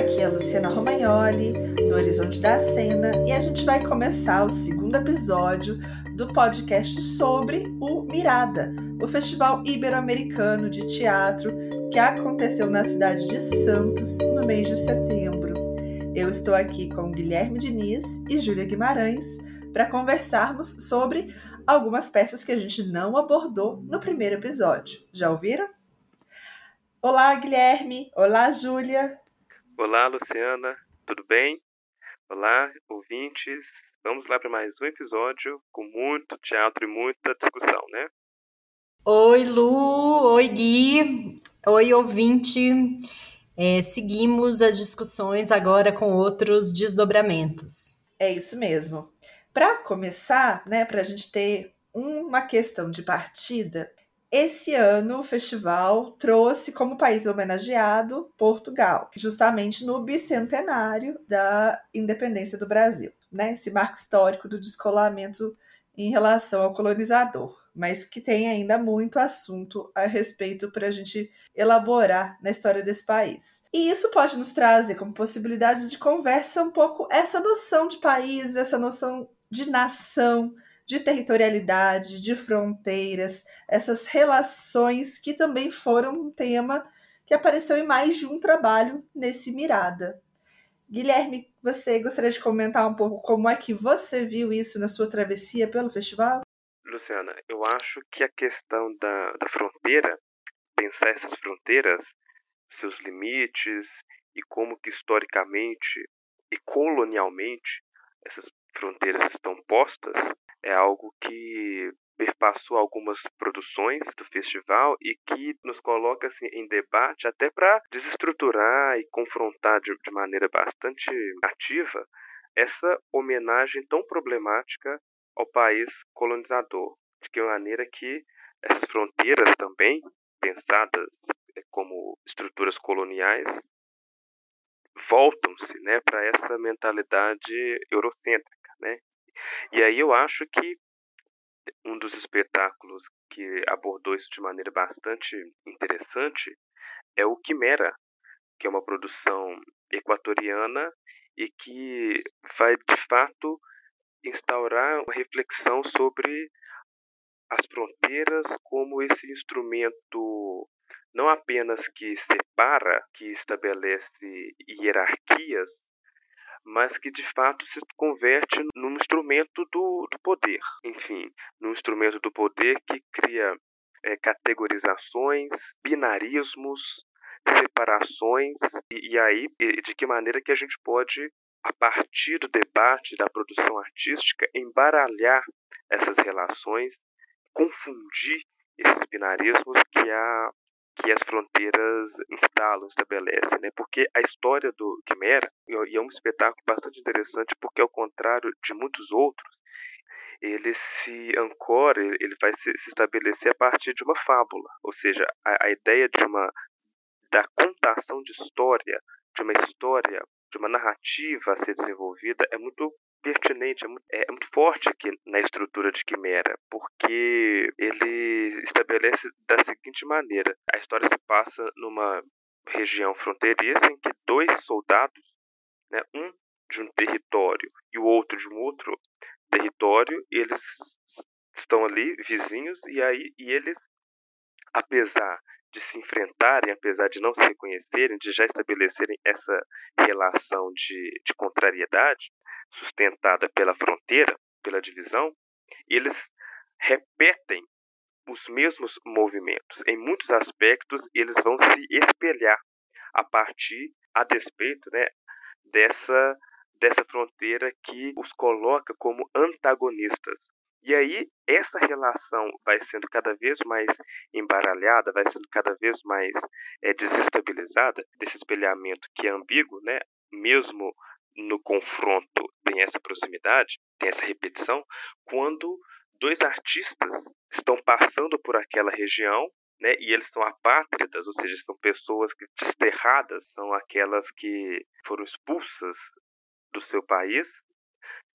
Aqui é a Luciana Romagnoli, do Horizonte da Cena, e a gente vai começar o segundo episódio do podcast sobre o Mirada, o Festival Ibero-Americano de Teatro que aconteceu na cidade de Santos no mês de setembro. Eu estou aqui com Guilherme Diniz e Júlia Guimarães para conversarmos sobre algumas peças que a gente não abordou no primeiro episódio. Já ouviram? Olá, Guilherme. Olá, Júlia. Olá, Luciana. Tudo bem? Olá, ouvintes. Vamos lá para mais um episódio com muito teatro e muita discussão, né? Oi, Lu. Oi, Gui. Oi, ouvinte. É, seguimos as discussões agora com outros desdobramentos. É isso mesmo. Para começar, né, para a gente ter uma questão de partida, esse ano, o festival trouxe como país homenageado Portugal, justamente no bicentenário da independência do Brasil, né? Esse marco histórico do descolamento em relação ao colonizador, mas que tem ainda muito assunto a respeito para a gente elaborar na história desse país. E isso pode nos trazer como possibilidade de conversa um pouco essa noção de país, essa noção de nação de territorialidade, de fronteiras, essas relações que também foram um tema que apareceu em mais de um trabalho nesse Mirada. Guilherme, você gostaria de comentar um pouco como é que você viu isso na sua travessia pelo festival? Luciana, eu acho que a questão da, da fronteira, pensar essas fronteiras, seus limites e como que historicamente e colonialmente essas fronteiras estão postas, é algo que perpassou algumas produções do festival e que nos coloca assim, em debate até para desestruturar e confrontar de, de maneira bastante ativa essa homenagem tão problemática ao país colonizador. De que maneira que essas fronteiras também, pensadas eh, como estruturas coloniais, voltam-se né, para essa mentalidade eurocêntrica. Né? E aí eu acho que um dos espetáculos que abordou isso de maneira bastante interessante é o Quimera, que é uma produção equatoriana e que vai de fato instaurar uma reflexão sobre as fronteiras como esse instrumento não apenas que separa, que estabelece hierarquias, mas que de fato se converte num instrumento do, do poder. Enfim, num instrumento do poder que cria é, categorizações, binarismos, separações, e, e aí de que maneira que a gente pode, a partir do debate, da produção artística, embaralhar essas relações, confundir esses binarismos que a que as fronteiras instalam, estabelecem, né? Porque a história do Quimera, e é um espetáculo bastante interessante, porque ao contrário de muitos outros, ele se ancora, ele vai se, se estabelecer a partir de uma fábula, ou seja, a, a ideia de uma da contação de história, de uma história, de uma narrativa a ser desenvolvida é muito pertinente, é é, é muito forte aqui na estrutura de Quimera, porque ele estabelece da seguinte maneira: a história se passa numa região fronteiriça em que dois soldados, né, um de um território e o outro de um outro território, eles estão ali vizinhos e aí e eles apesar de se enfrentarem, apesar de não se reconhecerem, de já estabelecerem essa relação de, de contrariedade sustentada pela fronteira, pela divisão, eles repetem os mesmos movimentos. Em muitos aspectos, eles vão se espelhar a partir, a despeito né, dessa, dessa fronteira que os coloca como antagonistas. E aí, essa relação vai sendo cada vez mais embaralhada, vai sendo cada vez mais é, desestabilizada, desse espelhamento que é ambíguo, né? mesmo no confronto tem essa proximidade, tem essa repetição, quando dois artistas estão passando por aquela região né, e eles são apátridas, ou seja, são pessoas que desterradas, são aquelas que foram expulsas do seu país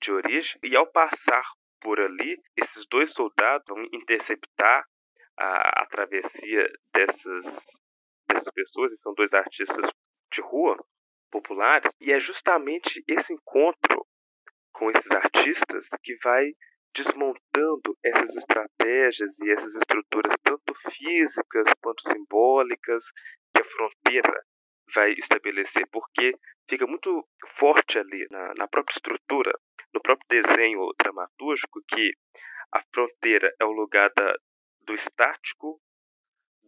de origem, e ao passar por ali, esses dois soldados vão interceptar a, a travessia dessas, dessas pessoas, e são dois artistas de rua, populares, e é justamente esse encontro com esses artistas que vai desmontando essas estratégias e essas estruturas, tanto físicas quanto simbólicas, que a fronteira vai estabelecer, porque fica muito forte ali na, na própria estrutura, no próprio desenho dramatúrgico, que a fronteira é o lugar da, do estático,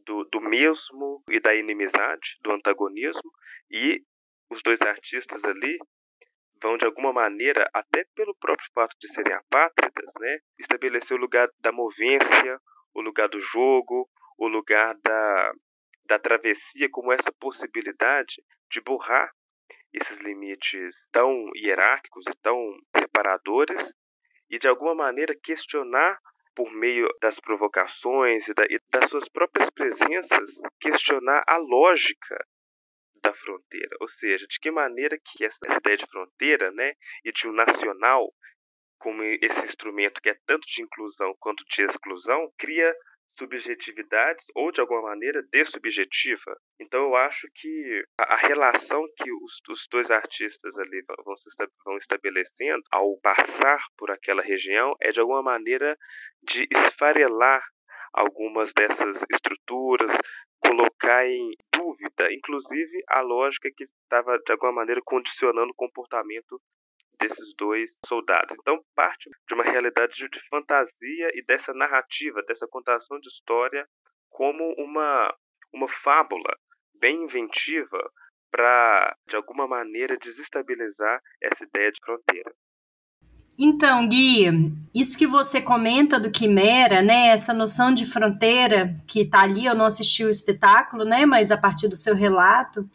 do, do mesmo e da inimizade, do antagonismo, e os dois artistas ali vão de alguma maneira, até pelo próprio fato de serem apátridas, né, estabelecer o lugar da movência, o lugar do jogo, o lugar da, da travessia como essa possibilidade de borrar esses limites tão hierárquicos e tão separadores e de alguma maneira questionar por meio das provocações e, da, e das suas próprias presenças, questionar a lógica da fronteira, ou seja, de que maneira que essa, essa ideia de fronteira, né, e de um nacional como esse instrumento que é tanto de inclusão quanto de exclusão, cria subjetividades ou de alguma maneira dessubjetiva. Então eu acho que a, relação que os, os dois artistas ali vão, se, vão estabelecendo ao passar por aquela região é de alguma maneira de esfarelar algumas dessas estruturas, colocar em dúvida, inclusive, a lógica que estava, de alguma maneira, condicionando o comportamento desses dois soldados. Então, parte de uma realidade de fantasia e dessa narrativa, dessa contação de história como uma, uma fábula bem inventiva para, de alguma maneira, desestabilizar essa ideia de fronteira. Então, Gui, isso que você comenta do Quimera, né, essa noção de fronteira que está ali, eu não assisti o espetáculo, né, mas a partir do seu relato,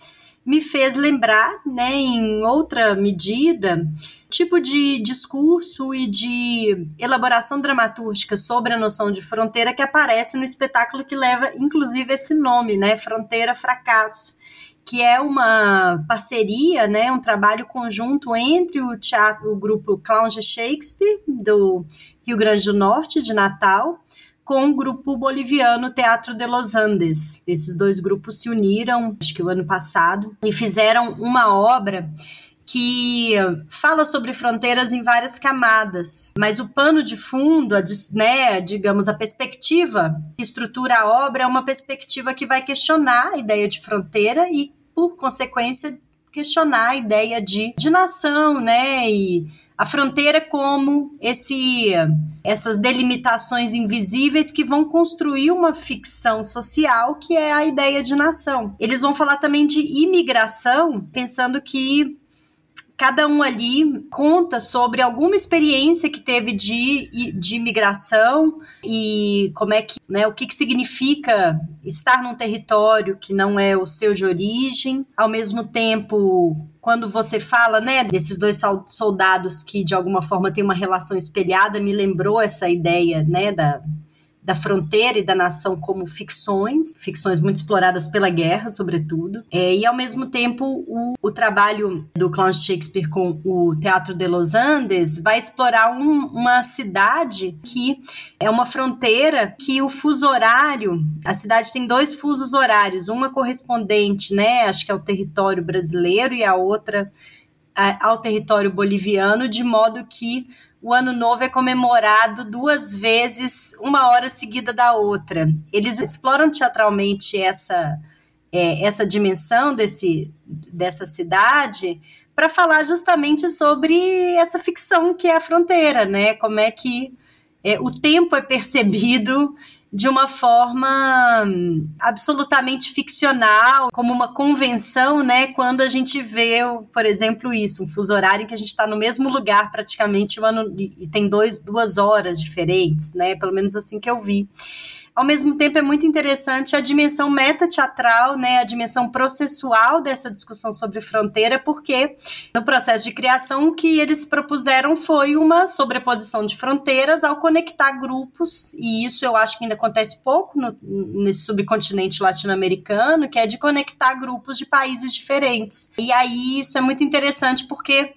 me fez lembrar, né, em outra medida, tipo de discurso e de elaboração dramatúrgica sobre a noção de fronteira que aparece no espetáculo que leva, inclusive, esse nome, né, Fronteira Fracasso que é uma parceria, né, um trabalho conjunto entre o teatro, o grupo Clown de Shakespeare do Rio Grande do Norte de Natal, com o grupo boliviano Teatro de Los Andes. Esses dois grupos se uniram, acho que o ano passado, e fizeram uma obra que fala sobre fronteiras em várias camadas, mas o pano de fundo, a, né, digamos, a perspectiva que estrutura a obra é uma perspectiva que vai questionar a ideia de fronteira e, por consequência, questionar a ideia de, de nação, né, e a fronteira como esse essas delimitações invisíveis que vão construir uma ficção social que é a ideia de nação. Eles vão falar também de imigração, pensando que cada um ali conta sobre alguma experiência que teve de, de imigração e como é que, né, o que, que significa estar num território que não é o seu de origem, ao mesmo tempo quando você fala, né, desses dois soldados que de alguma forma têm uma relação espelhada, me lembrou essa ideia, né, da da fronteira e da nação como ficções, ficções muito exploradas pela guerra, sobretudo. É, e, ao mesmo tempo, o, o trabalho do Clown Shakespeare com o Teatro de Los Andes vai explorar um, uma cidade que é uma fronteira que o fuso horário, a cidade tem dois fusos horários, uma correspondente, né, acho que é o território brasileiro e a outra ao território boliviano, de modo que o Ano Novo é comemorado duas vezes, uma hora seguida da outra. Eles exploram teatralmente essa, é, essa dimensão desse, dessa cidade para falar justamente sobre essa ficção que é a fronteira, né? Como é que é, o tempo é percebido de uma forma hum, absolutamente ficcional, como uma convenção, né? Quando a gente vê, por exemplo, isso, um fuso horário em que a gente está no mesmo lugar praticamente um ano, e tem dois, duas horas diferentes, né? Pelo menos assim que eu vi. Ao mesmo tempo, é muito interessante a dimensão metateatral, né, a dimensão processual dessa discussão sobre fronteira, porque no processo de criação o que eles propuseram foi uma sobreposição de fronteiras ao conectar grupos, e isso eu acho que ainda acontece pouco no, nesse subcontinente latino-americano, que é de conectar grupos de países diferentes. E aí isso é muito interessante porque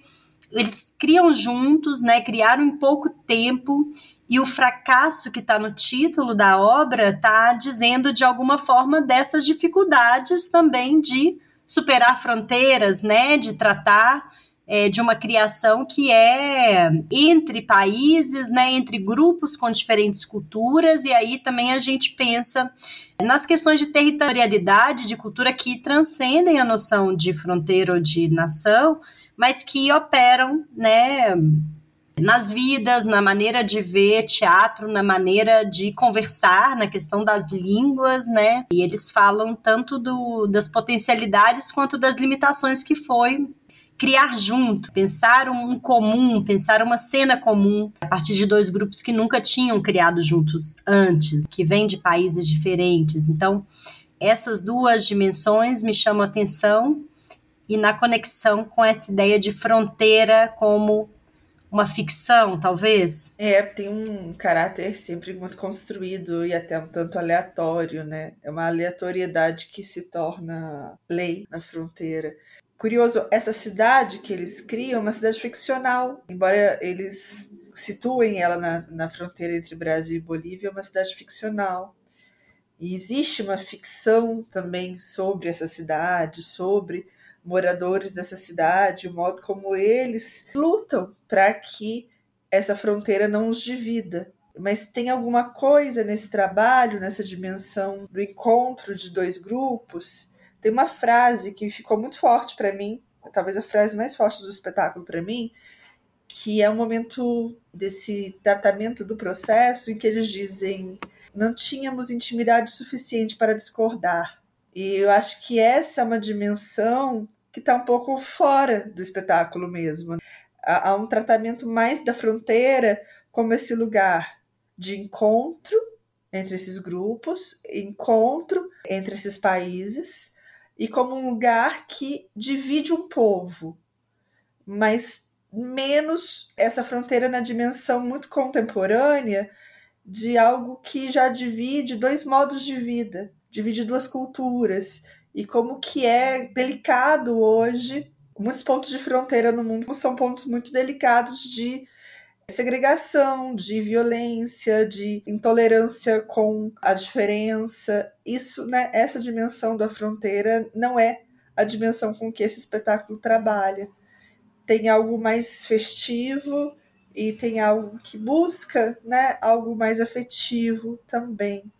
eles criam juntos, né, criaram em pouco tempo e o fracasso que está no título da obra está dizendo de alguma forma dessas dificuldades também de superar fronteiras, né, de tratar é, de uma criação que é entre países, né, entre grupos com diferentes culturas, e aí também a gente pensa nas questões de territorialidade, de cultura que transcendem a noção de fronteira ou de nação, mas que operam, né, nas vidas, na maneira de ver teatro, na maneira de conversar, na questão das línguas, né? E eles falam tanto do, das potencialidades quanto das limitações que foi criar junto, pensar um comum, pensar uma cena comum a partir de dois grupos que nunca tinham criado juntos antes, que vêm de países diferentes. Então, essas duas dimensões me chamam a atenção e na conexão com essa ideia de fronteira como uma ficção, talvez? É, tem um caráter sempre muito construído e até um tanto aleatório, né? É uma aleatoriedade que se torna lei na fronteira. Curioso, essa cidade que eles criam é uma cidade ficcional, embora eles situem ela na, na fronteira entre Brasil e Bolívia, é uma cidade ficcional. E existe uma ficção também sobre essa cidade, sobre moradores dessa cidade, o modo como eles lutam para que essa fronteira não os divida. Mas tem alguma coisa nesse trabalho, nessa dimensão do encontro de dois grupos, tem uma frase que ficou muito forte para mim, talvez a frase mais forte do espetáculo para mim, que é um momento desse tratamento do processo em que eles dizem não tínhamos intimidade suficiente para discordar. E eu acho que essa é uma dimensão que está um pouco fora do espetáculo mesmo. Há, há um tratamento mais da fronteira como esse lugar de encontro entre esses grupos, encontro entre esses países, e como um lugar que divide um povo, mas menos essa fronteira na dimensão muito contemporânea de algo que já divide dois modos de vida, divide duas culturas e como que é delicado hoje. Muitos pontos de fronteira no mundo são pontos muito delicados de segregação, de violência, de intolerância com a diferença. Isso, né, essa dimensão da fronteira não é a dimensão com que esse espetáculo trabalha. Tem algo mais festivo e tem algo que busca, né, algo mais afetivo também.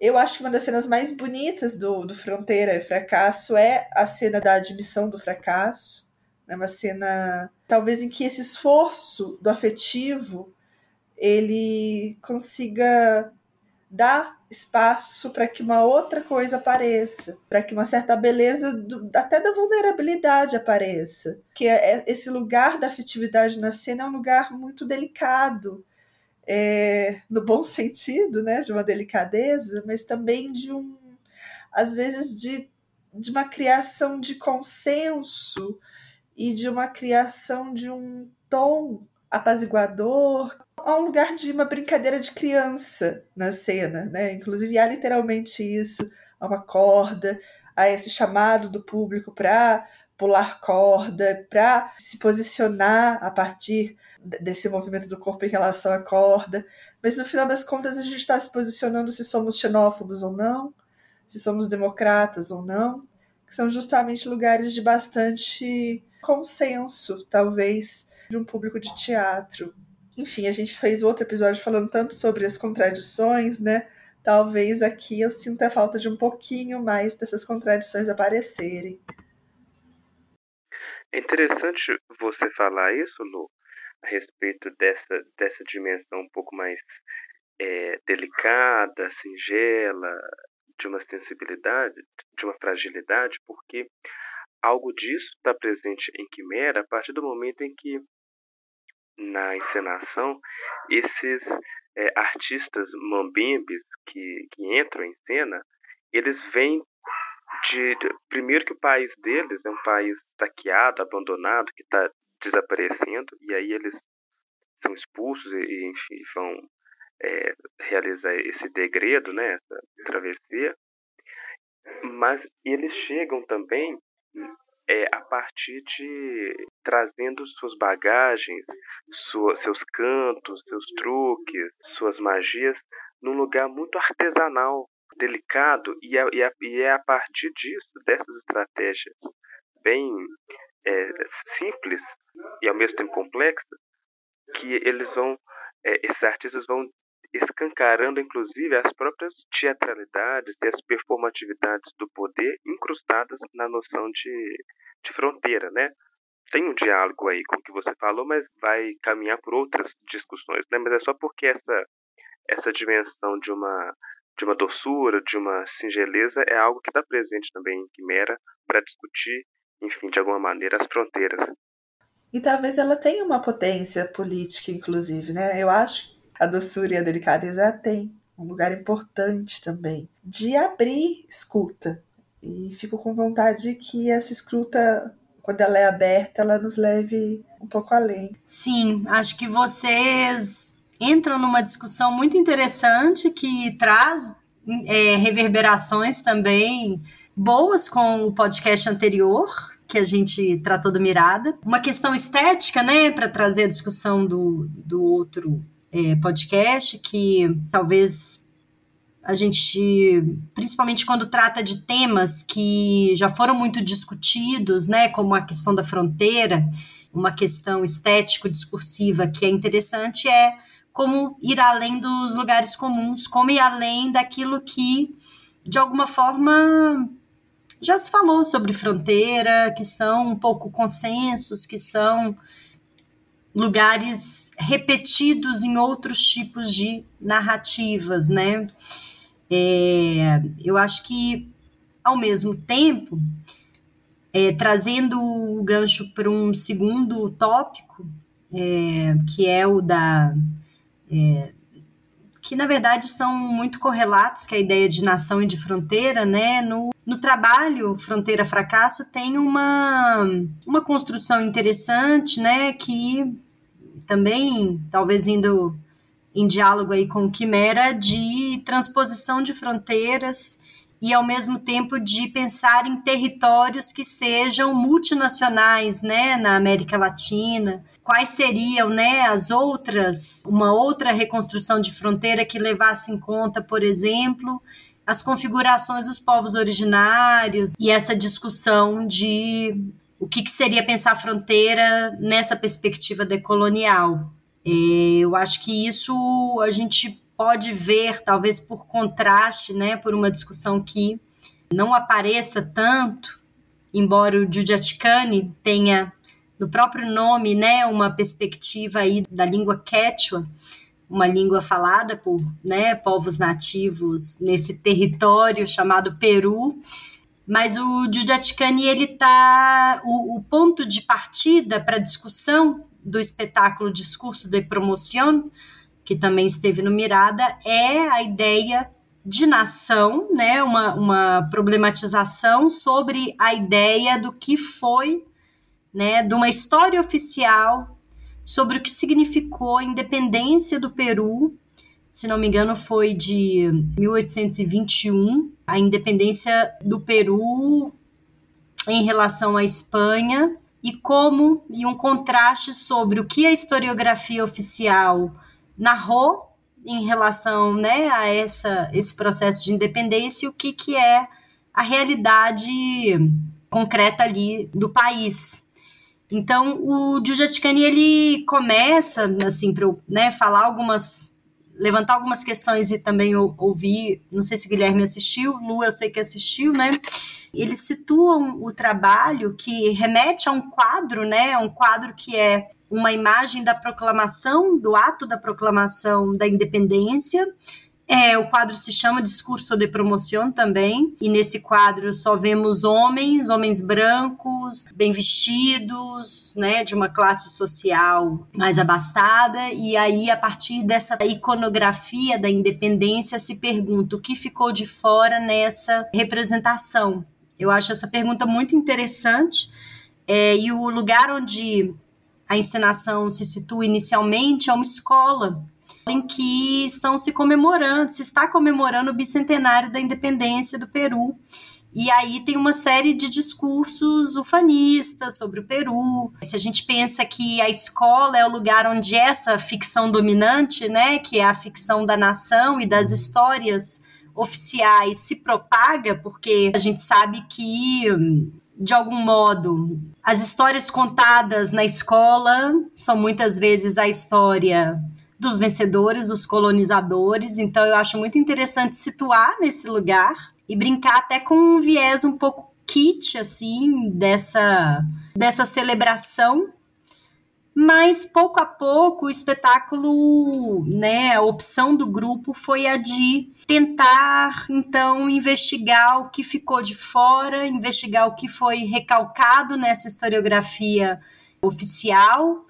Eu acho que uma das cenas mais bonitas do, do Fronteira e Fracasso é a cena da admissão do fracasso é uma cena, talvez, em que esse esforço do afetivo ele consiga dar espaço para que uma outra coisa apareça, para que uma certa beleza do, até da vulnerabilidade apareça. Que é, é, esse lugar da afetividade na cena é um lugar muito delicado, é, no bom sentido, né, de uma delicadeza, mas também de um, às vezes, de, de uma criação de consenso e de uma criação de um tom apaziguador. Há um lugar de uma brincadeira de criança na cena, né? Inclusive há literalmente isso, há uma corda, há esse chamado do público para pular corda, para se posicionar a partir desse movimento do corpo em relação à corda. Mas no final das contas a gente está se posicionando se somos xenófobos ou não, se somos democratas ou não, que são justamente lugares de bastante consenso, talvez, de um público de teatro. Enfim, a gente fez outro episódio falando tanto sobre as contradições, né? Talvez aqui eu sinta a falta de um pouquinho mais dessas contradições aparecerem. É interessante você falar isso, Lu, a respeito dessa, dessa dimensão um pouco mais é, delicada, singela, de uma sensibilidade, de uma fragilidade, porque algo disso está presente em Quimera a partir do momento em que, na encenação, esses é, artistas mambimbes que, que entram em cena, eles vêm de, de, Primeiro que o país deles é um país saqueado, abandonado, que está desaparecendo, e aí eles são expulsos e, e vão é, realizar esse degredo, né, essa travessia. Mas eles chegam também é, a partir de trazendo suas bagagens, sua, seus cantos, seus truques, suas magias, num lugar muito artesanal, delicado e é, e, é, é a partir disso, dessas estratégias bem é, simples e ao mesmo tempo complexas, que eles vão, é, esses artistas vão escancarando inclusive as próprias teatralidades e as performatividades do poder incrustadas na noção de, de fronteira, né? Tem um diálogo aí com o que você falou, mas vai caminhar por outras discussões, né? Mas é só porque essa essa dimensão de uma de uma doçura, de uma singeleza é algo que está presente também em Quimera para discutir, enfim, de alguma maneira as fronteiras. E talvez ela tenha uma potência política, inclusive, né? Eu acho a doçura e a delicadeza tem um lugar importante também de abrir escuta. E fico com vontade que essa escuta, quando ela é aberta, ela nos leve um pouco além. Sim, acho que vocês entram numa discussão muito interessante que traz é, reverberações também boas com o podcast anterior, que a gente tratou do Mirada. Uma questão estética, né, para trazer a discussão do, do outro é, podcast, que talvez a gente, principalmente quando trata de temas que já foram muito discutidos, né, como a questão da fronteira, uma questão estético-discursiva que é interessante, é como ir além dos lugares comuns, como ir além daquilo que, de alguma forma, já se falou sobre fronteira, que são um pouco consensos, que são lugares repetidos em outros tipos de narrativas, né? É, eu acho que, ao mesmo tempo, é, trazendo o gancho para um segundo tópico, é, que é o da. É, que na verdade são muito correlatos, que é a ideia de nação e de fronteira, né? No, no trabalho Fronteira Fracasso tem uma, uma construção interessante, né? Que também, talvez indo em diálogo aí com Quimera, de transposição de fronteiras e ao mesmo tempo de pensar em territórios que sejam multinacionais, né, na América Latina. Quais seriam, né, as outras, uma outra reconstrução de fronteira que levasse em conta, por exemplo, as configurações dos povos originários e essa discussão de o que, que seria pensar fronteira nessa perspectiva decolonial. Eu acho que isso a gente pode ver, talvez por contraste, né, por uma discussão que não apareça tanto, embora o Judiaticani tenha no próprio nome, né, uma perspectiva aí da língua quechua, uma língua falada por, né, povos nativos nesse território chamado Peru, mas o Giudiaticani, ele tá o, o ponto de partida para a discussão do espetáculo Discurso de Promoção, que também esteve no Mirada, é a ideia de nação, né, uma, uma problematização sobre a ideia do que foi, né, de uma história oficial sobre o que significou a independência do Peru. Se não me engano, foi de 1821, a independência do Peru em relação à Espanha e como e um contraste sobre o que a historiografia oficial narrou em relação né, a essa, esse processo de independência e o que, que é a realidade concreta ali do país. Então, o Giugiaticani, ele começa, assim, para né, falar algumas levantar algumas questões e também ouvir, não sei se Guilherme assistiu, Lu eu sei que assistiu, né? Eles situam o trabalho que remete a um quadro, né? Um quadro que é uma imagem da proclamação, do ato da proclamação da independência, é, o quadro se chama Discurso de Promoção também, e nesse quadro só vemos homens, homens brancos, bem vestidos, né, de uma classe social mais abastada, e aí a partir dessa iconografia da independência se pergunta o que ficou de fora nessa representação. Eu acho essa pergunta muito interessante, é, e o lugar onde a encenação se situa inicialmente é uma escola em que estão se comemorando, se está comemorando o bicentenário da independência do Peru. E aí tem uma série de discursos ufanistas sobre o Peru. Se a gente pensa que a escola é o lugar onde essa ficção dominante, né, que é a ficção da nação e das histórias oficiais se propaga, porque a gente sabe que de algum modo, as histórias contadas na escola são muitas vezes a história dos vencedores, dos colonizadores. Então, eu acho muito interessante situar nesse lugar e brincar até com um viés um pouco kit, assim, dessa, dessa celebração mas pouco a pouco o espetáculo, né, a opção do grupo foi a de tentar então investigar o que ficou de fora, investigar o que foi recalcado nessa historiografia oficial.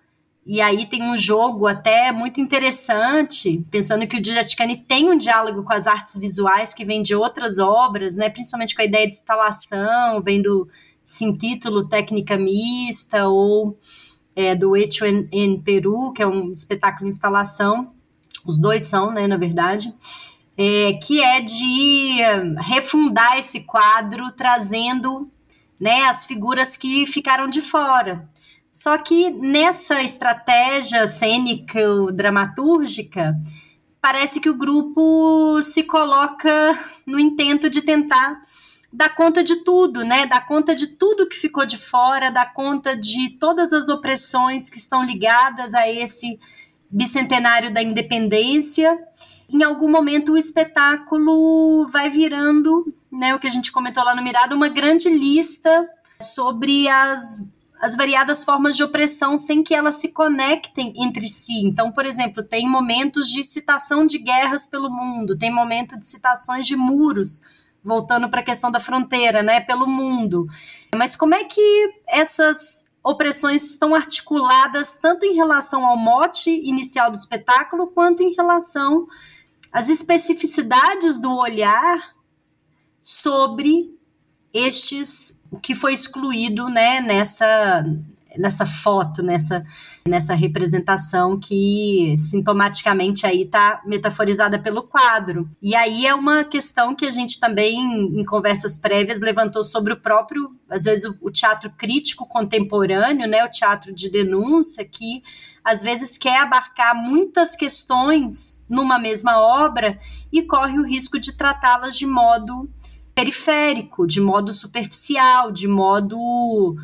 E aí tem um jogo até muito interessante, pensando que o Djaticani tem um diálogo com as artes visuais que vem de outras obras, né, principalmente com a ideia de instalação, vem do Sim Título Técnica Mista ou é, do Hecho em, em, Peru, que é um espetáculo instalação, os dois são, né, na verdade, é, que é de refundar esse quadro trazendo né, as figuras que ficaram de fora. Só que nessa estratégia cênica dramatúrgica, parece que o grupo se coloca no intento de tentar dá conta de tudo, né? Dá conta de tudo que ficou de fora, dá conta de todas as opressões que estão ligadas a esse bicentenário da independência. Em algum momento o espetáculo vai virando, né, o que a gente comentou lá no Mirado, uma grande lista sobre as as variadas formas de opressão sem que elas se conectem entre si. Então, por exemplo, tem momentos de citação de guerras pelo mundo, tem momento de citações de muros voltando para a questão da fronteira, né, pelo mundo. Mas como é que essas opressões estão articuladas tanto em relação ao mote inicial do espetáculo quanto em relação às especificidades do olhar sobre estes o que foi excluído, né, nessa nessa foto, nessa, nessa representação que sintomaticamente aí está metaforizada pelo quadro. E aí é uma questão que a gente também, em conversas prévias, levantou sobre o próprio, às vezes, o, o teatro crítico contemporâneo, né, o teatro de denúncia, que às vezes quer abarcar muitas questões numa mesma obra e corre o risco de tratá-las de modo periférico, de modo superficial, de modo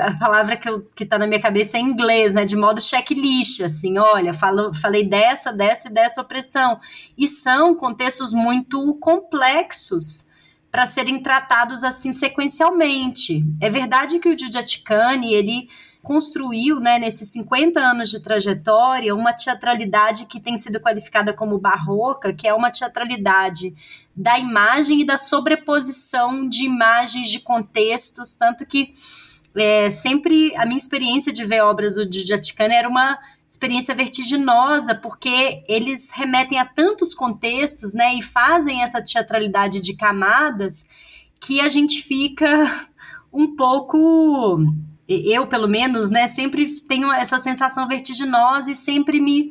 a palavra que, que tá na minha cabeça é em inglês, né? De modo checklist, assim, olha, falo, falei dessa, dessa e dessa opressão. E são contextos muito complexos para serem tratados assim sequencialmente. É verdade que o Djaticani, ele construiu, né, nesses 50 anos de trajetória, uma teatralidade que tem sido qualificada como barroca, que é uma teatralidade da imagem e da sobreposição de imagens de contextos, tanto que é, sempre a minha experiência de ver obras do Djaticani era uma experiência vertiginosa, porque eles remetem a tantos contextos, né, e fazem essa teatralidade de camadas que a gente fica um pouco eu pelo menos, né, sempre tenho essa sensação vertiginosa e sempre me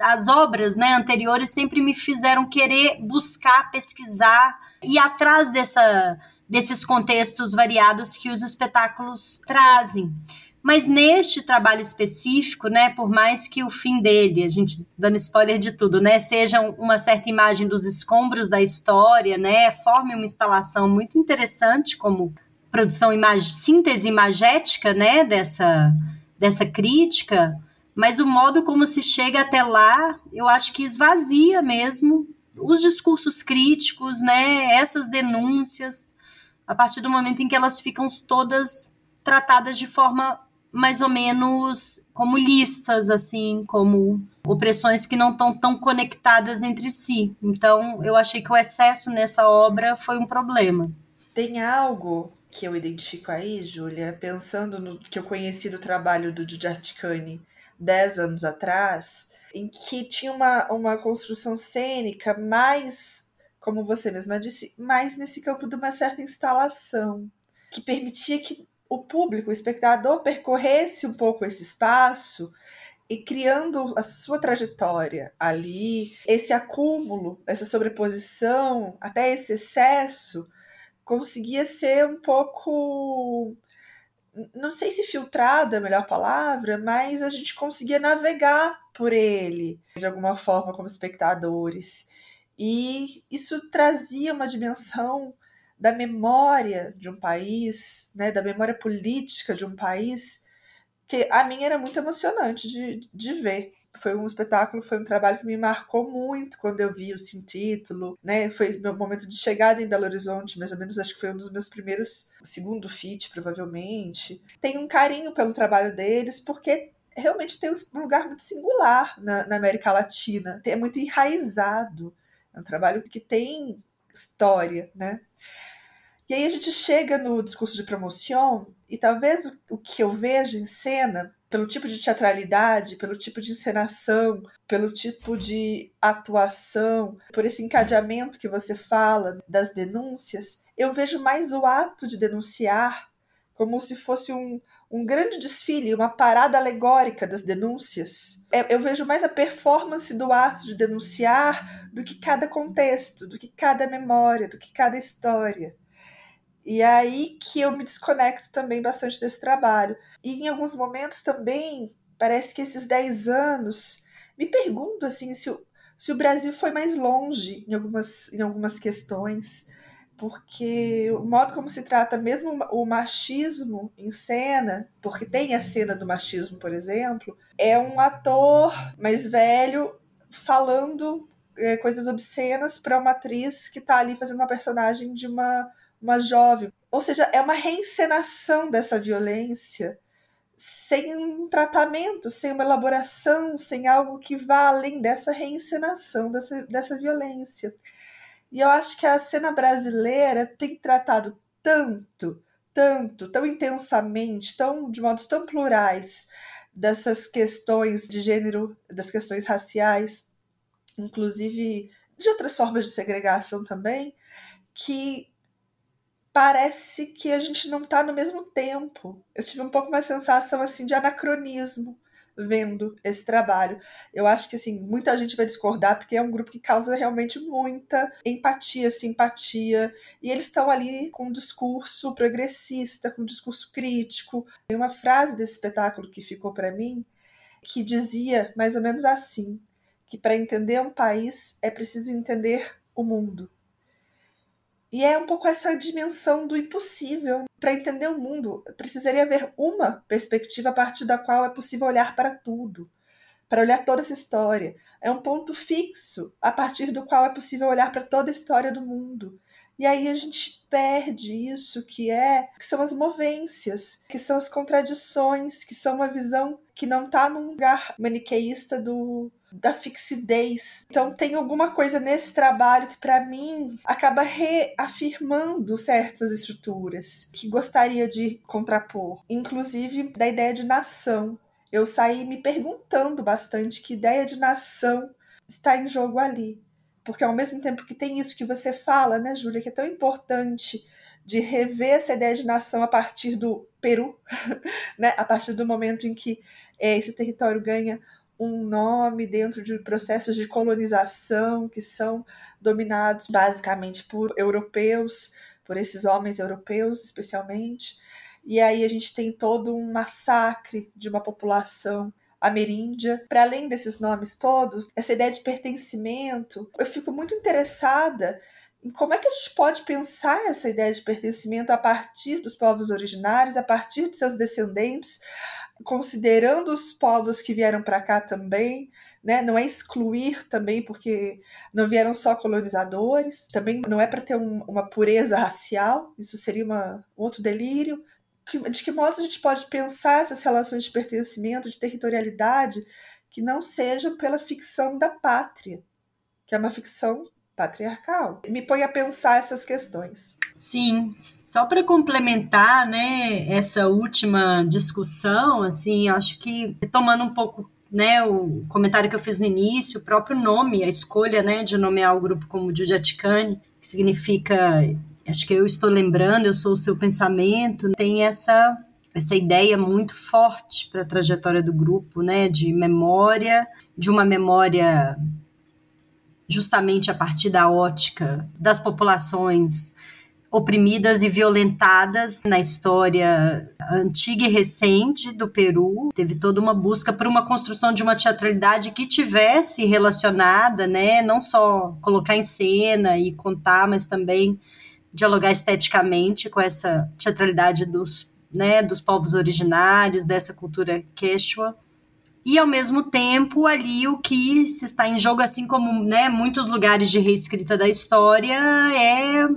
as obras, né, anteriores sempre me fizeram querer buscar, pesquisar e atrás dessa desses contextos variados que os espetáculos trazem. Mas neste trabalho específico, né, por mais que o fim dele, a gente dando spoiler de tudo, né, seja uma certa imagem dos escombros da história, né, forme uma instalação muito interessante como produção imag síntese imagética, né, dessa dessa crítica, mas o modo como se chega até lá, eu acho que esvazia mesmo os discursos críticos, né, essas denúncias, a partir do momento em que elas ficam todas tratadas de forma mais ou menos como listas, assim, como opressões que não estão tão conectadas entre si. Então, eu achei que o excesso nessa obra foi um problema. Tem algo que eu identifico aí, Júlia, pensando no que eu conheci do trabalho do Djaticani dez anos atrás, em que tinha uma, uma construção cênica mais como você mesma disse, mais nesse campo de uma certa instalação, que permitia que o público, o espectador, percorresse um pouco esse espaço e criando a sua trajetória ali, esse acúmulo, essa sobreposição, até esse excesso, conseguia ser um pouco. Não sei se filtrado é a melhor palavra, mas a gente conseguia navegar por ele de alguma forma como espectadores. E isso trazia uma dimensão da memória de um país, né, da memória política de um país, que a mim era muito emocionante de, de ver. Foi um espetáculo, foi um trabalho que me marcou muito quando eu vi o Sim Título, né? Foi meu momento de chegada em Belo Horizonte, mais ou menos, acho que foi um dos meus primeiros, segundo feat, provavelmente. Tenho um carinho pelo trabalho deles, porque realmente tem um lugar muito singular na, na América Latina. É muito enraizado. É um trabalho que tem história, né? E aí a gente chega no discurso de promoção e talvez o, que eu vejo em cena, pelo tipo de teatralidade, pelo tipo de encenação, pelo tipo de atuação, por esse encadeamento que você fala das denúncias, eu vejo mais o ato de denunciar como se fosse um, um grande desfile, uma parada alegórica das denúncias. É, eu vejo mais a performance do ato de denunciar do que cada contexto, do que cada memória, do que cada história. E é aí que eu me desconecto também bastante desse trabalho. E em alguns momentos também, parece que esses 10 anos, me pergunto assim se o, se o Brasil foi mais longe em algumas, em algumas questões, porque o modo como se trata mesmo o machismo em cena, porque tem a cena do machismo, por exemplo, é um ator mais velho falando é, coisas obscenas para uma atriz que está ali fazendo uma personagem de uma uma jovem. Ou seja, é uma reencenação dessa violência sem um tratamento, sem uma elaboração, sem algo que vá além dessa reencenação dessa, dessa violência. E eu acho que a cena brasileira tem tratado tanto, tanto, tão intensamente, tão de modos tão plurais dessas questões de gênero, das questões raciais, inclusive de outras formas de segregação também, que parece que a gente não está no mesmo tempo. Eu tive um pouco uma sensação assim de anacronismo vendo esse trabalho. Eu acho que assim, muita gente vai discordar porque é um grupo que causa realmente muita empatia, simpatia, e eles estão ali com um discurso progressista, com um discurso crítico. Tem uma frase desse espetáculo que ficou para mim que dizia mais ou menos assim, que para entender um país é preciso entender o mundo. E é um pouco essa dimensão do impossível. Para entender o mundo, precisaria haver uma perspectiva a partir da qual é possível olhar para tudo, para olhar toda essa história. É um ponto fixo a partir do qual é possível olhar para toda a história do mundo. E aí a gente perde isso que é, que são as movências, que são as contradições, que são uma visão que não está num lugar maniqueísta do da fixidez. Então tem alguma coisa nesse trabalho que para mim acaba reafirmando certas estruturas que gostaria de contrapor, inclusive da ideia de nação. Eu saí me perguntando bastante que ideia de nação está em jogo ali. Porque ao mesmo tempo que tem isso que você fala, né, Júlia, que é tão importante de rever essa ideia de nação a partir do Peru, né, a partir do momento em que é, esse território ganha um nome dentro de processos de colonização que são dominados basicamente por europeus, por esses homens europeus especialmente. E aí a gente tem todo um massacre de uma população ameríndia. Para além desses nomes todos, essa ideia de pertencimento, eu fico muito interessada em como é que a gente pode pensar essa ideia de pertencimento a partir dos povos originários, a partir de seus descendentes, considerando os povos que vieram para cá também, né? Não é excluir também, porque não vieram só colonizadores, também não é para ter um, uma pureza racial, isso seria uma, um outro delírio. De que modo a gente pode pensar essas relações de pertencimento, de territorialidade, que não sejam pela ficção da pátria, que é uma ficção patriarcal. Me põe a pensar essas questões. Sim, só para complementar, né, essa última discussão, assim, acho que tomando um pouco né, o comentário que eu fiz no início, o próprio nome, a escolha, né, de nomear o grupo como Jujaticane, que significa, acho que eu estou lembrando, eu sou o seu pensamento, tem essa essa ideia muito forte para a trajetória do grupo, né, de memória, de uma memória justamente a partir da ótica das populações oprimidas e violentadas na história antiga e recente do Peru. Teve toda uma busca por uma construção de uma teatralidade que tivesse relacionada, né, não só colocar em cena e contar, mas também dialogar esteticamente com essa teatralidade dos, né, dos povos originários, dessa cultura quechua. E ao mesmo tempo ali o que se está em jogo, assim como né, muitos lugares de reescrita da história, é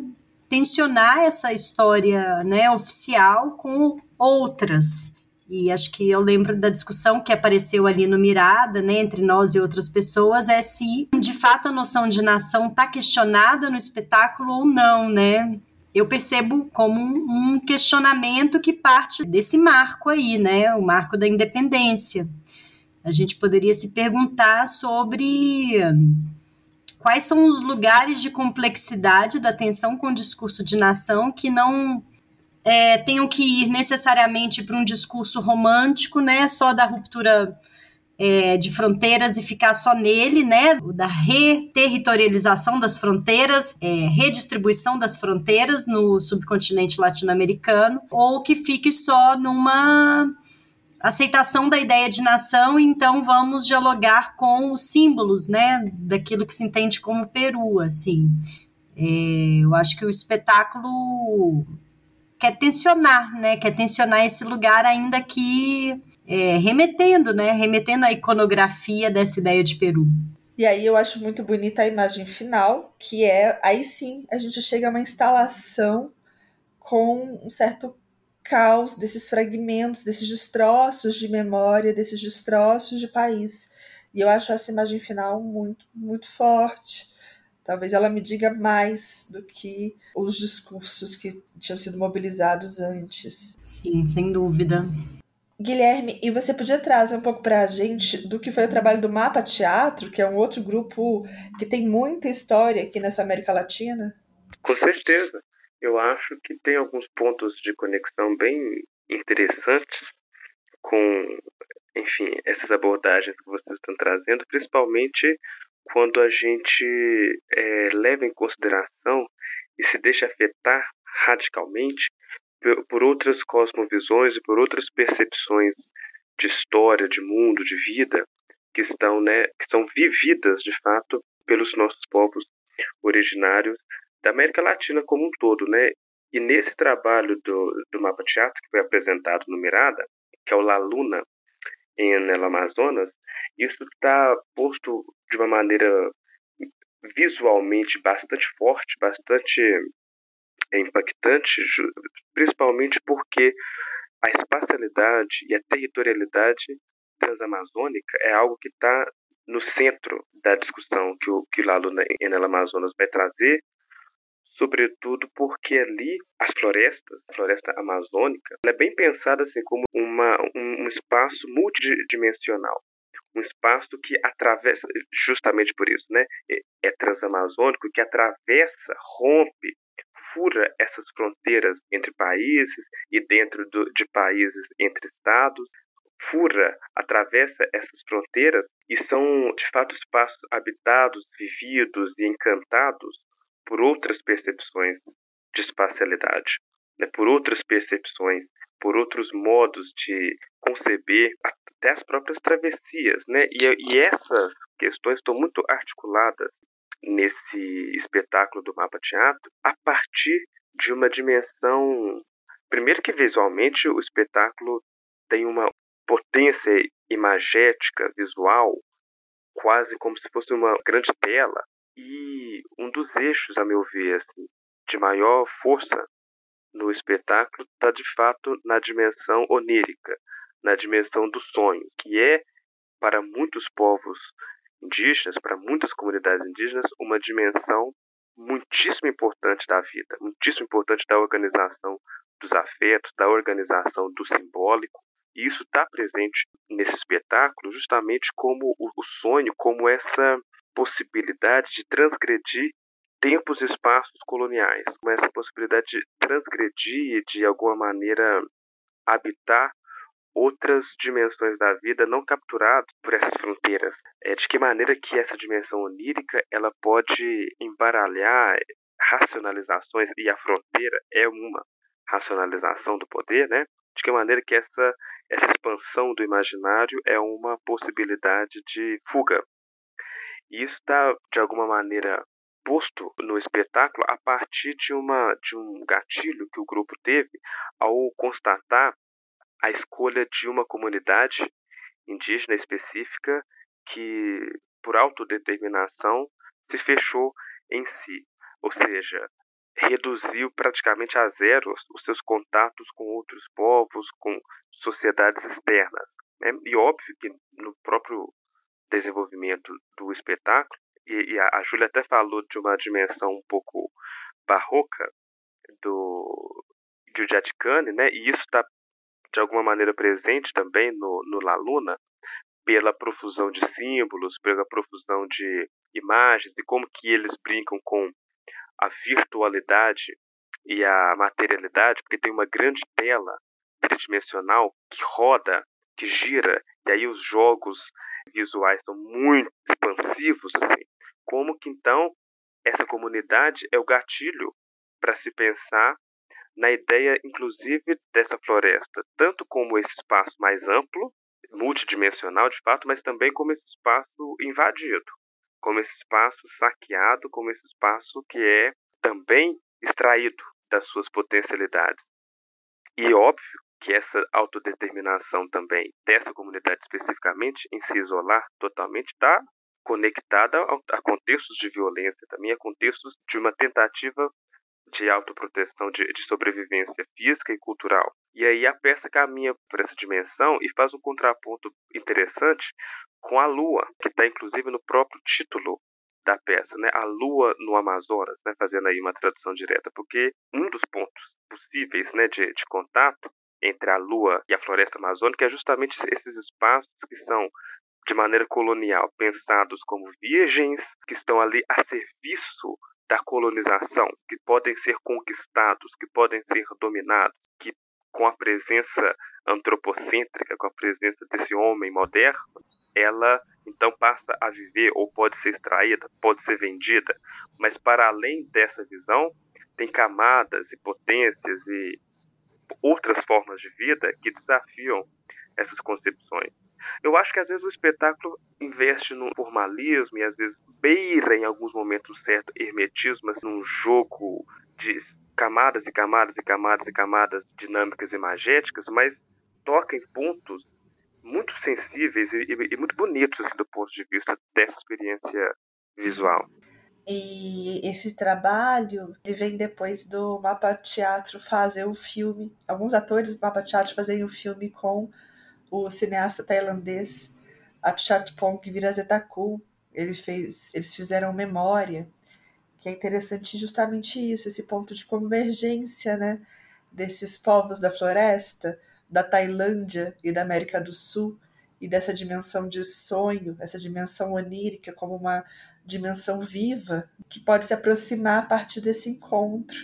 tensionar essa história né, oficial com outras. E acho que eu lembro da discussão que apareceu ali no Mirada, né, entre nós e outras pessoas, é se de fato a noção de nação está questionada no espetáculo ou não, né? Eu percebo como um questionamento que parte desse marco aí, né, o marco da independência. A gente poderia se perguntar sobre quais são os lugares de complexidade da tensão com o discurso de nação que não é, tenham que ir necessariamente para um discurso romântico, né, só da ruptura é, de fronteiras e ficar só nele, né, da reterritorialização das fronteiras, é, redistribuição das fronteiras no subcontinente latino-americano, ou que fique só numa aceitação da ideia de nação, então vamos dialogar com os símbolos, né, daquilo que se entende como Peru, assim. É, eu acho que o espetáculo quer tensionar, né, quer tensionar esse lugar ainda que é, remetendo, né, remetendo à iconografia dessa ideia de Peru. E aí eu acho muito bonita a imagem final, que é, aí sim, a gente chega a uma instalação com um certo caos, desses fragmentos, desses destroços de memória, desses destroços de país. E eu acho essa imagem final muito, muito forte. Talvez ela me diga mais do que os discursos que tinham sido mobilizados antes. Sim, sem dúvida. Guilherme, e você podia trazer um pouco para a gente do que foi o trabalho do Mapa Teatro, que é um outro grupo que tem muita história aqui nessa América Latina? Com certeza eu acho que tem alguns pontos de conexão bem interessantes com, enfim, essas abordagens que vocês estão trazendo, principalmente quando a gente é, leva em consideração e se deixa afetar radicalmente por, outras cosmovisões e por outras percepções de história, de mundo, de vida que estão, né, que são vividas de fato pelos nossos povos originários da América Latina como um todo, né? E nesse trabalho do, do Mapa Teatro, que foi apresentado no Mirada, que é o La Luna, em El Amazonas, isso está posto de uma maneira visualmente bastante forte, bastante impactante, principalmente porque a espacialidade e a territorialidade transamazônica é algo que está no centro da discussão que o que o Luna em El Amazonas vai trazer sobretudo porque ali as florestas, a floresta amazônica, é bem pensada assim como uma, um, um espaço multidimensional, um espaço que atravessa, justamente por isso, né, é, é transamazônico, que atravessa, rompe, fura essas fronteiras entre países e dentro do, de países entre estados, fura, atravessa essas fronteiras e são de fato espaços habitados, vividos e encantados por outras percepções de espacialidade, né, por outras percepções, por outros modos de conceber até as próprias travessias. Né? E, e essas questões estão muito articuladas nesse espetáculo do Mapa Teatro a partir de uma dimensão. Primeiro, que visualmente o espetáculo tem uma potência imagética, visual, quase como se fosse uma grande tela, e um dos eixos, a meu ver, assim, de maior força no espetáculo está de fato na dimensão onírica, na dimensão do sonho, que é para muitos povos indígenas, para muitas comunidades indígenas, uma dimensão muitíssimo importante da vida, muitíssimo importante da organização dos afetos, da organização do simbólico. E isso está presente nesse espetáculo justamente como o sonho, como essa possibilidade de transgredir tempos e espaços coloniais, com essa possibilidade de transgredir e de alguma maneira habitar outras dimensões da vida não capturadas por essas fronteiras. É, de que maneira que essa dimensão onírica ela pode embaralhar, racionalizações e a fronteira é uma racionalização do poder, né? De que maneira que essa, essa expansão do imaginário é uma possibilidade de fuga. E isso está, de alguma maneira, posto no espetáculo a partir de, uma, de um gatilho que o grupo teve ao constatar a escolha de uma comunidade indígena específica que, por autodeterminação, se fechou em si, ou seja, reduziu praticamente a zero os seus contatos com outros povos, com sociedades externas. Né? E óbvio que no próprio desenvolvimento do espetáculo, e, e a, a Júlia até falou de uma dimensão um pouco barroca do Giudice Cane, né? e isso está de alguma maneira presente também no, no La Luna, pela profusão de símbolos, pela profusão de imagens e como que eles brincam com a virtualidade e a materialidade, porque tem uma grande tela tridimensional que roda, que gira, e aí os jogos visuais são muito expansivos assim. Como que então essa comunidade é o gatilho para se pensar na ideia inclusive dessa floresta, tanto como esse espaço mais amplo, multidimensional de fato, mas também como esse espaço invadido como esse espaço saqueado, como esse espaço que é também extraído das suas potencialidades. E óbvio que essa autodeterminação também dessa comunidade especificamente, em se isolar totalmente, está conectada a contextos de violência, também a contextos de uma tentativa de autoproteção, de, de sobrevivência física e cultural. E aí a peça caminha por essa dimensão e faz um contraponto interessante com a lua, que está inclusive no próprio título da peça, né? A lua no Amazonas, né? Fazendo aí uma tradução direta, porque um dos pontos possíveis, né, de, de contato entre a lua e a floresta amazônica é justamente esses espaços que são de maneira colonial pensados como virgens, que estão ali a serviço da colonização, que podem ser conquistados, que podem ser dominados, que com a presença antropocêntrica, com a presença desse homem moderno, ela então passa a viver ou pode ser extraída, pode ser vendida, mas para além dessa visão, tem camadas e potências e outras formas de vida que desafiam essas concepções. Eu acho que às vezes o espetáculo investe no formalismo e às vezes beira em alguns momentos certo hermetismo, assim, num jogo de camadas e camadas e camadas e camadas dinâmicas e magéticas, mas toca em pontos muito sensíveis e, e, e muito bonitos assim, do ponto de vista dessa experiência visual. E esse trabalho ele vem depois do Mapa Teatro fazer o filme. Alguns atores do Mapa Teatro fazem o um filme com o cineasta tailandês Apchatpong Virazetakul. Ele fez, eles fizeram Memória, que é interessante justamente isso, esse ponto de convergência né, desses povos da floresta da Tailândia e da América do Sul e dessa dimensão de sonho, essa dimensão onírica como uma dimensão viva que pode se aproximar a partir desse encontro.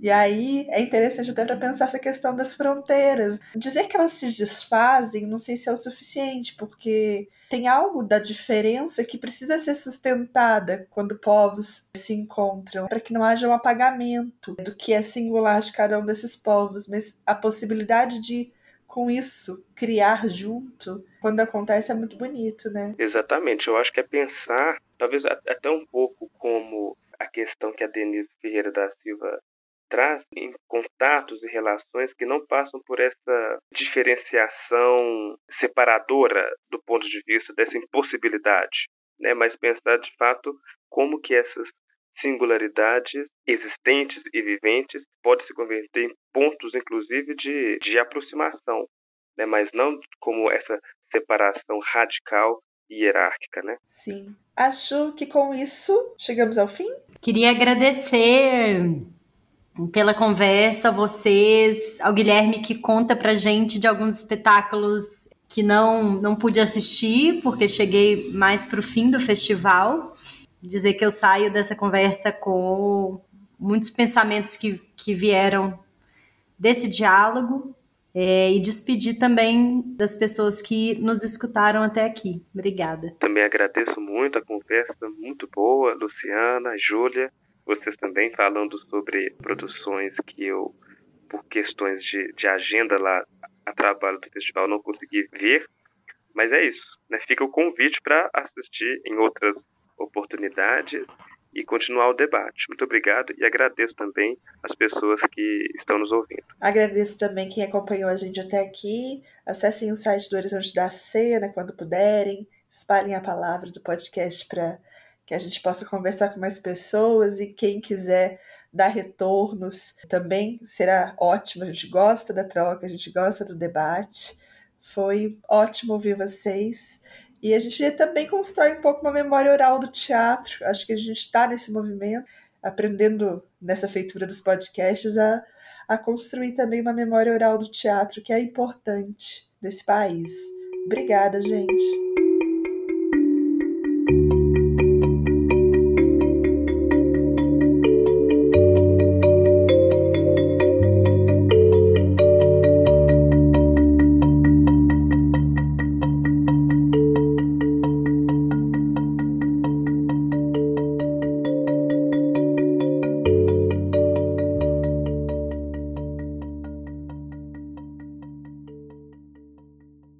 E aí é interessante até para pensar essa questão das fronteiras. Dizer que elas se desfazem, não sei se é o suficiente, porque tem algo da diferença que precisa ser sustentada quando povos se encontram, para que não haja um apagamento do que é singular de cada um desses povos, mas a possibilidade de com isso, criar junto, quando acontece é muito bonito, né? Exatamente. Eu acho que é pensar, talvez até um pouco como a questão que a Denise Ferreira da Silva traz em contatos e relações que não passam por essa diferenciação separadora do ponto de vista dessa impossibilidade, né? Mas pensar de fato como que essas singularidades existentes e viventes pode se converter em pontos, inclusive, de, de aproximação, né? mas não como essa separação radical hierárquica, né? Sim. Acho que com isso chegamos ao fim. Queria agradecer pela conversa, vocês, ao Guilherme que conta pra gente de alguns espetáculos que não não pude assistir porque cheguei mais pro fim do festival dizer que eu saio dessa conversa com muitos pensamentos que, que vieram desse diálogo é, e despedir também das pessoas que nos escutaram até aqui. Obrigada. Também agradeço muito a conversa, muito boa, Luciana, Júlia. vocês também falando sobre produções que eu, por questões de, de agenda lá a trabalho do festival, não consegui ver. Mas é isso, né? Fica o convite para assistir em outras oportunidades e continuar o debate. Muito obrigado e agradeço também as pessoas que estão nos ouvindo. Agradeço também quem acompanhou a gente até aqui. Acessem o site do Horizonte da Cena quando puderem. Espalhem a palavra do podcast para que a gente possa conversar com mais pessoas e quem quiser dar retornos também será ótimo. A gente gosta da troca, a gente gosta do debate. Foi ótimo ouvir vocês. E a gente também constrói um pouco uma memória oral do teatro. Acho que a gente está nesse movimento, aprendendo nessa feitura dos podcasts a, a construir também uma memória oral do teatro, que é importante nesse país. Obrigada, gente.